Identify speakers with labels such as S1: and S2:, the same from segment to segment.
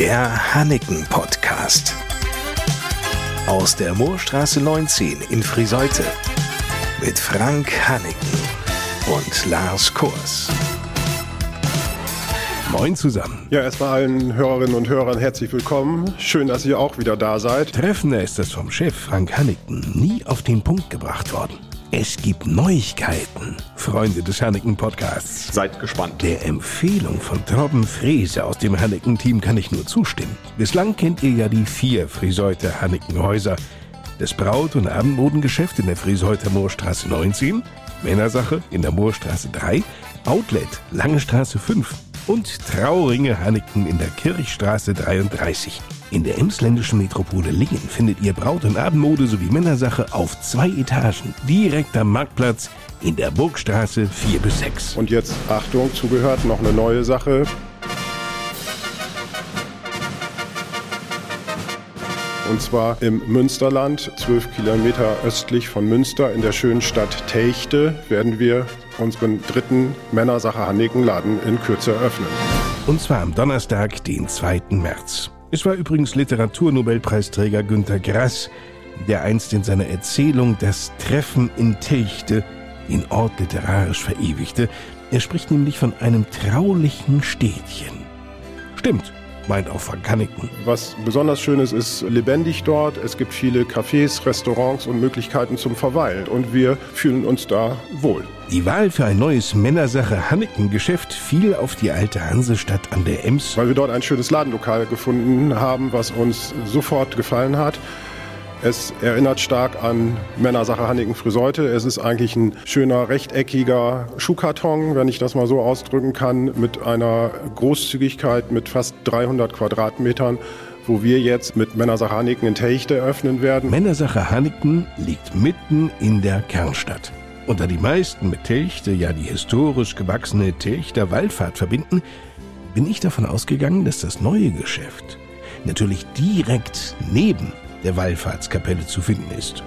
S1: Der Hanneken Podcast. Aus der Moorstraße 19 in Friseute. Mit Frank Hanneken und Lars Kurs.
S2: Moin zusammen.
S3: Ja, erstmal allen Hörerinnen und Hörern herzlich willkommen. Schön, dass ihr auch wieder da seid.
S2: Treffender ist es vom Chef Frank Hanneken nie auf den Punkt gebracht worden. Es gibt Neuigkeiten, Freunde des Hanneken Podcasts.
S3: Seid gespannt.
S2: Der Empfehlung von Torben Frese aus dem Hanneken Team kann ich nur zustimmen. Bislang kennt ihr ja die vier Friseuter Hanneken Häuser. Das Braut- und Abendmodengeschäft in der Friseuter Moorstraße 19, Männersache in der Moorstraße 3, Outlet Lange Straße 5 und Trauringe Hanneken in der Kirchstraße 33. In der emsländischen Metropole Lingen findet ihr Braut- und Abendmode sowie Männersache auf zwei Etagen, direkt am Marktplatz in der Burgstraße 4 bis 6.
S3: Und jetzt, Achtung, zugehört, noch eine neue Sache. Und zwar im Münsterland, zwölf Kilometer östlich von Münster, in der schönen Stadt Techte, werden wir unseren dritten Männersache Hannikenladen in Kürze eröffnen.
S2: Und zwar am Donnerstag, den 2. März. Es war übrigens Literaturnobelpreisträger Günter Grass, der einst in seiner Erzählung Das Treffen in Techte den Ort literarisch verewigte. Er spricht nämlich von einem traulichen Städtchen. Stimmt, meint auch Kanneken.
S3: Was besonders schön ist, ist lebendig dort. Es gibt viele Cafés, Restaurants und Möglichkeiten zum Verweilen. Und wir fühlen uns da wohl.
S2: Die Wahl für ein neues Männersache Hanneken-Geschäft fiel auf die alte Hansestadt an der Ems.
S3: Weil wir dort ein schönes Ladenlokal gefunden haben, was uns sofort gefallen hat. Es erinnert stark an Männersache Hanniken Friseute. Es ist eigentlich ein schöner rechteckiger Schuhkarton, wenn ich das mal so ausdrücken kann, mit einer Großzügigkeit mit fast 300 Quadratmetern wo wir jetzt mit Männersache Hanniken in Techte eröffnen werden.
S2: Männersache Hanniken liegt mitten in der Kernstadt. Und da die meisten mit Telchte ja die historisch gewachsene Telchter Wallfahrt verbinden, bin ich davon ausgegangen, dass das neue Geschäft natürlich direkt neben der Wallfahrtskapelle zu finden ist.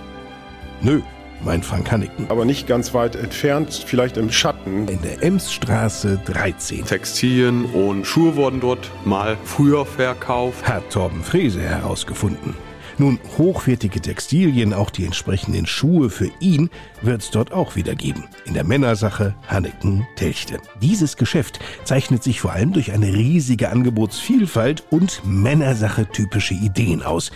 S2: Nö, mein Frank Hanneken.
S3: Aber nicht ganz weit entfernt, vielleicht im Schatten.
S2: In der Emsstraße 13.
S4: Textilien und Schuhe wurden dort mal früher verkauft.
S2: Hat Torben Frese herausgefunden. Nun, hochwertige Textilien, auch die entsprechenden Schuhe für ihn, wird es dort auch wieder geben. In der Männersache Hanneken-Telchte. Dieses Geschäft zeichnet sich vor allem durch eine riesige Angebotsvielfalt und Männersache-typische Ideen aus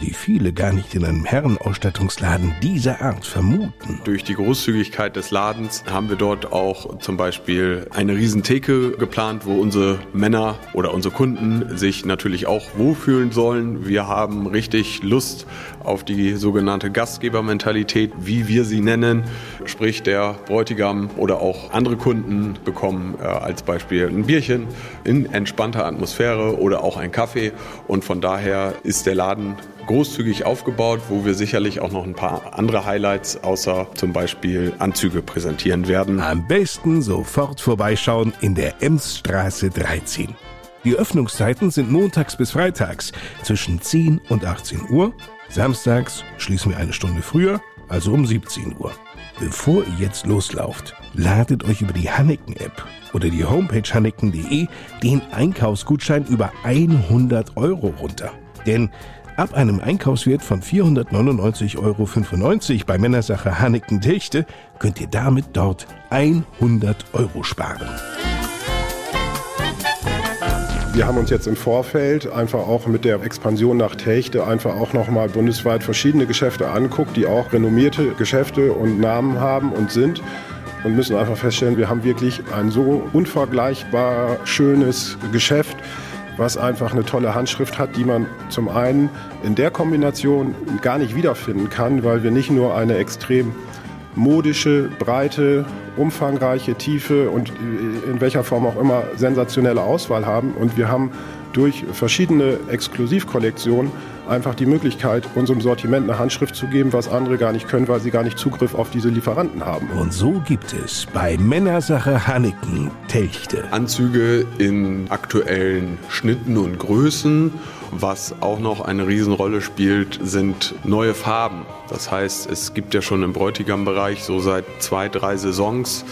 S2: die viele gar nicht in einem Herrenausstattungsladen dieser Art vermuten.
S4: Durch die Großzügigkeit des Ladens haben wir dort auch zum Beispiel eine Riesentheke geplant, wo unsere Männer oder unsere Kunden sich natürlich auch wohlfühlen sollen. Wir haben richtig Lust auf die sogenannte Gastgebermentalität, wie wir sie nennen. Sprich, der Bräutigam oder auch andere Kunden bekommen äh, als Beispiel ein Bierchen in entspannter Atmosphäre oder auch ein Kaffee. Und von daher ist der Laden großzügig aufgebaut, wo wir sicherlich auch noch ein paar andere Highlights außer zum Beispiel Anzüge präsentieren werden.
S2: Am besten sofort vorbeischauen in der Emsstraße 13. Die Öffnungszeiten sind montags bis freitags zwischen 10 und 18 Uhr. Samstags schließen wir eine Stunde früher, also um 17 Uhr. Bevor ihr jetzt loslauft, ladet euch über die Hanneken-App oder die Homepage hanneken.de den Einkaufsgutschein über 100 Euro runter. Denn Ab einem Einkaufswert von 499,95 Euro bei Männersache Hanneken Tilchte könnt ihr damit dort 100 Euro sparen.
S3: Wir haben uns jetzt im Vorfeld einfach auch mit der Expansion nach Techte einfach auch nochmal bundesweit verschiedene Geschäfte anguckt, die auch renommierte Geschäfte und Namen haben und sind und müssen einfach feststellen, wir haben wirklich ein so unvergleichbar schönes Geschäft was einfach eine tolle Handschrift hat, die man zum einen in der Kombination gar nicht wiederfinden kann, weil wir nicht nur eine extrem modische, breite, umfangreiche, tiefe und in welcher Form auch immer sensationelle Auswahl haben. Und wir haben durch verschiedene Exklusivkollektionen einfach die Möglichkeit, unserem Sortiment eine Handschrift zu geben, was andere gar nicht können, weil sie gar nicht Zugriff auf diese Lieferanten haben.
S2: Und so gibt es bei Männersache Hanneken Telchte.
S4: Anzüge in aktuellen Schnitten und Größen. Was auch noch eine Riesenrolle spielt, sind neue Farben. Das heißt, es gibt ja schon im Bräutigam-Bereich so seit zwei, drei Saisons,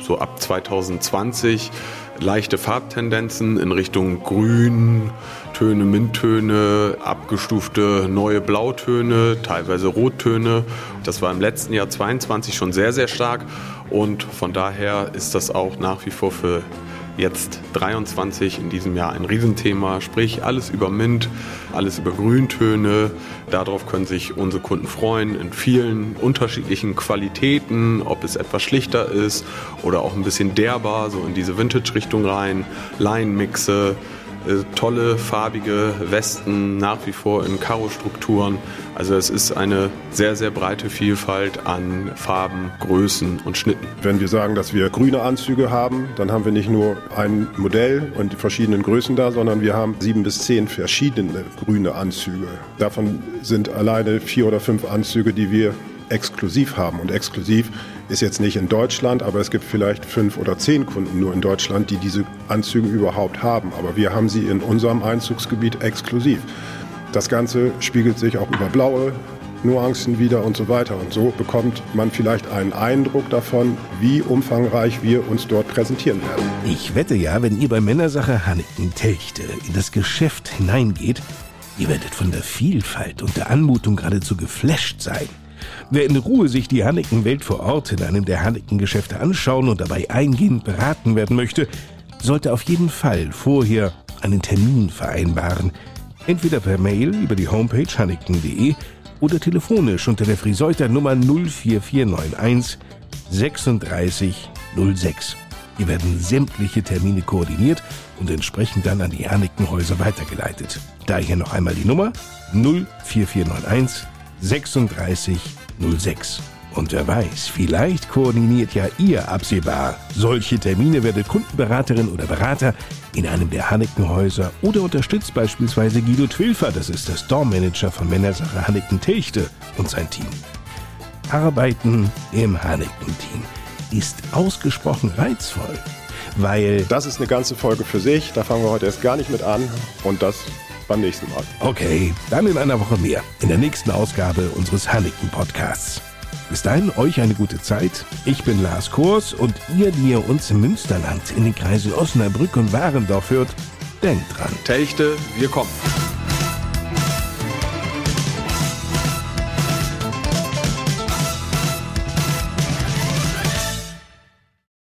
S4: so ab 2020, leichte Farbtendenzen in Richtung Grün, Töne, Minttöne, abgestufte neue Blautöne, teilweise Rottöne. Das war im letzten Jahr 22 schon sehr, sehr stark und von daher ist das auch nach wie vor für jetzt 23 in diesem Jahr ein Riesenthema, sprich alles über Mint, alles über Grüntöne. Darauf können sich unsere Kunden freuen in vielen unterschiedlichen Qualitäten, ob es etwas schlichter ist oder auch ein bisschen derber, so in diese Vintage-Richtung rein, Leinmixe. Äh, tolle farbige Westen, nach wie vor in Karo-Strukturen. Also es ist eine sehr, sehr breite Vielfalt an Farben, Größen und Schnitten.
S3: Wenn wir sagen, dass wir grüne Anzüge haben, dann haben wir nicht nur ein Modell und die verschiedenen Größen da, sondern wir haben sieben bis zehn verschiedene grüne Anzüge. Davon sind alleine vier oder fünf Anzüge, die wir exklusiv haben. Und exklusiv ist jetzt nicht in Deutschland, aber es gibt vielleicht fünf oder zehn Kunden nur in Deutschland, die diese Anzüge überhaupt haben. Aber wir haben sie in unserem Einzugsgebiet exklusiv. Das Ganze spiegelt sich auch über blaue Nuancen wieder und so weiter. Und so bekommt man vielleicht einen Eindruck davon, wie umfangreich wir uns dort präsentieren werden.
S2: Ich wette ja, wenn ihr bei Männersache Hanneken Techte in das Geschäft hineingeht, ihr werdet von der Vielfalt und der Anmutung geradezu geflasht sein. Wer in Ruhe sich die Hanneken-Welt vor Ort in einem der Hanneken-Geschäfte anschauen und dabei eingehend beraten werden möchte, sollte auf jeden Fall vorher einen Termin vereinbaren. Entweder per Mail über die Homepage hanneken.de oder telefonisch unter der Friseuter Nummer 04491 36 06. Hier werden sämtliche Termine koordiniert und entsprechend dann an die Hannekenhäuser weitergeleitet. Daher noch einmal die Nummer 04491 3606. Und wer weiß, vielleicht koordiniert ja ihr absehbar solche Termine, werdet Kundenberaterin oder Berater in einem der Hannekenhäuser oder unterstützt beispielsweise Guido Twilfer, das ist der Store-Manager von Männersache Hanneken Techte und sein Team. Arbeiten im Hanneken-Team ist ausgesprochen reizvoll, weil...
S3: Das ist eine ganze Folge für sich, da fangen wir heute erst gar nicht mit an und das beim nächsten Mal.
S2: Okay, dann in einer Woche mehr, in der nächsten Ausgabe unseres Hanneken Podcasts. Bis dahin euch eine gute Zeit. Ich bin Lars Kors und ihr, die ihr uns im Münsterland in den Kreisen Osnabrück und Warendorf hört, denkt dran.
S4: Techte, wir kommen.